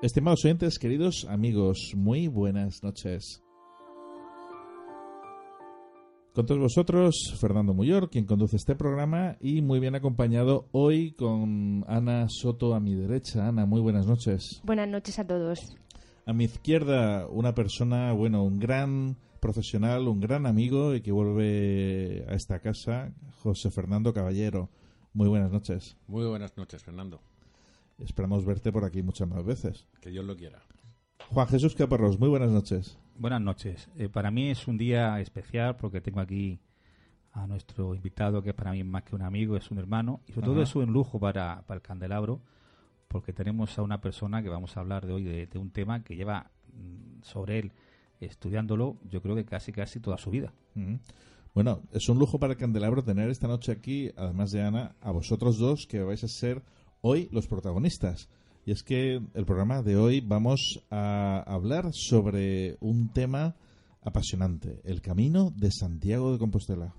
Estimados oyentes, queridos amigos, muy buenas noches. Con todos vosotros, Fernando Muyor, quien conduce este programa, y muy bien acompañado hoy con Ana Soto a mi derecha. Ana, muy buenas noches. Buenas noches a todos. A mi izquierda, una persona, bueno, un gran profesional, un gran amigo y que vuelve a esta casa, José Fernando Caballero. Muy buenas noches. Muy buenas noches, Fernando. Esperamos verte por aquí muchas más veces. Que Dios lo quiera. Juan Jesús Caparrós, muy buenas noches. Buenas noches. Eh, para mí es un día especial porque tengo aquí a nuestro invitado que para mí es más que un amigo, es un hermano y sobre todo es un lujo para, el candelabro porque tenemos a una persona que vamos a hablar de hoy de, un tema que lleva mm, sobre él estudiándolo yo creo que casi casi toda su vida. Bueno, es un lujo para el candelabro tener esta noche aquí, además de Ana, a vosotros dos que vais a ser hoy los protagonistas. Y es que el programa de hoy vamos a hablar sobre un tema apasionante, el camino de Santiago de Compostela.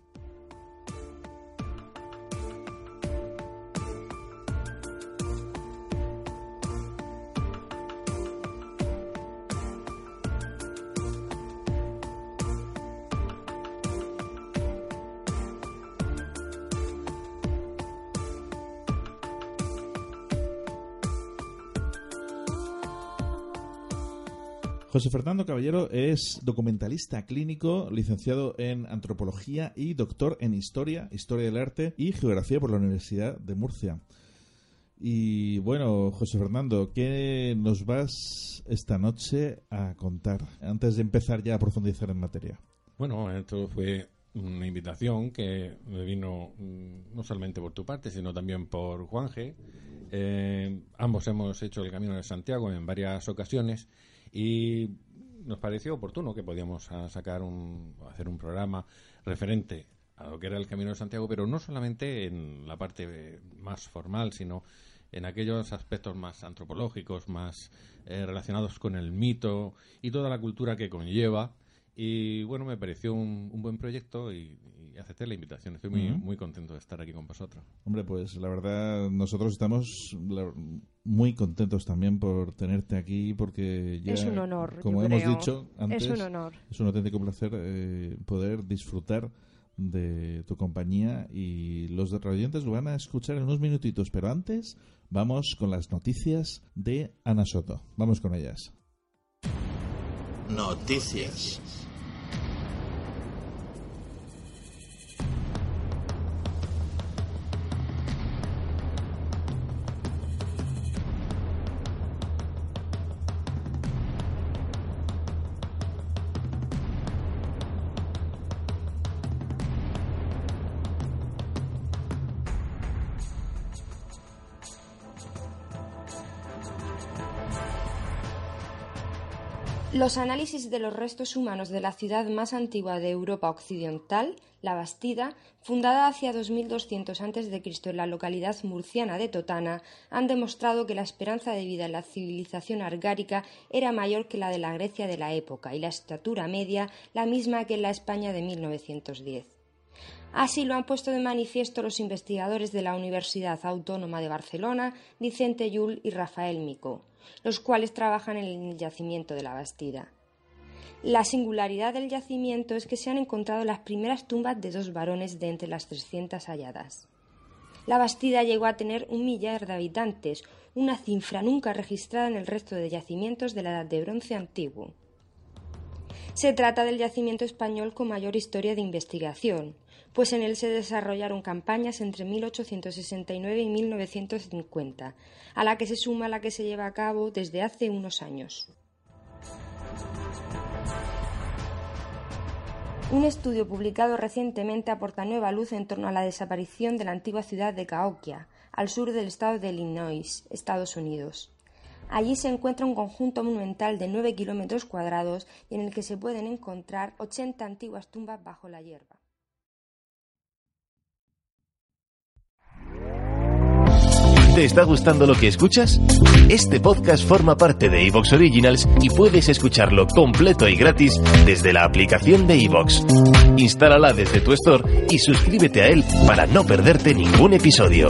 José Fernando Caballero es documentalista clínico, licenciado en antropología y doctor en historia, historia del arte y geografía por la Universidad de Murcia. Y bueno, José Fernando, ¿qué nos vas esta noche a contar antes de empezar ya a profundizar en materia? Bueno, esto fue una invitación que me vino mm, no solamente por tu parte, sino también por Juan G. Eh, ambos hemos hecho el Camino de Santiago en varias ocasiones y nos pareció oportuno que podíamos ah, sacar un, hacer un programa referente a lo que era el Camino de Santiago, pero no solamente en la parte más formal, sino en aquellos aspectos más antropológicos, más eh, relacionados con el mito y toda la cultura que conlleva. Y bueno, me pareció un, buen proyecto y, acepté la invitación. Estoy muy, muy contento de estar aquí con vosotros. Hombre, pues la verdad, nosotros estamos muy contentos también por tenerte aquí porque ya, es un honor, como hemos dicho antes, es un honor. Es un auténtico placer eh, poder disfrutar de tu compañía y los radiantes lo van a escuchar en unos minutitos, pero antes vamos con las noticias de Ana Soto. Vamos con ellas. Noticias. Los análisis de los restos humanos de la ciudad más antigua de Europa occidental, la Bastida, fundada hacia 2200 a.C. en la localidad murciana de Totana, han demostrado que la esperanza de vida en la civilización argárica era mayor que la de la Grecia de la época y la estatura media la misma que en la España de 1910. Así lo han puesto de manifiesto los investigadores de la Universidad Autónoma de Barcelona, Vicente Yull y Rafael Mico, los cuales trabajan en el yacimiento de la Bastida. La singularidad del yacimiento es que se han encontrado las primeras tumbas de dos varones de entre las 300 halladas. La Bastida llegó a tener un millar de habitantes, una cifra nunca registrada en el resto de yacimientos de la Edad de Bronce antiguo. Se trata del yacimiento español con mayor historia de investigación, pues en él se desarrollaron campañas entre 1869 y 1950, a la que se suma la que se lleva a cabo desde hace unos años. Un estudio publicado recientemente aporta nueva luz en torno a la desaparición de la antigua ciudad de Cahokia, al sur del estado de Illinois, Estados Unidos. Allí se encuentra un conjunto monumental de 9 kilómetros cuadrados y en el que se pueden encontrar 80 antiguas tumbas bajo la hierba. ¿Te está gustando lo que escuchas? Este podcast forma parte de Evox Originals y puedes escucharlo completo y gratis desde la aplicación de Evox. Instálala desde tu store y suscríbete a él para no perderte ningún episodio.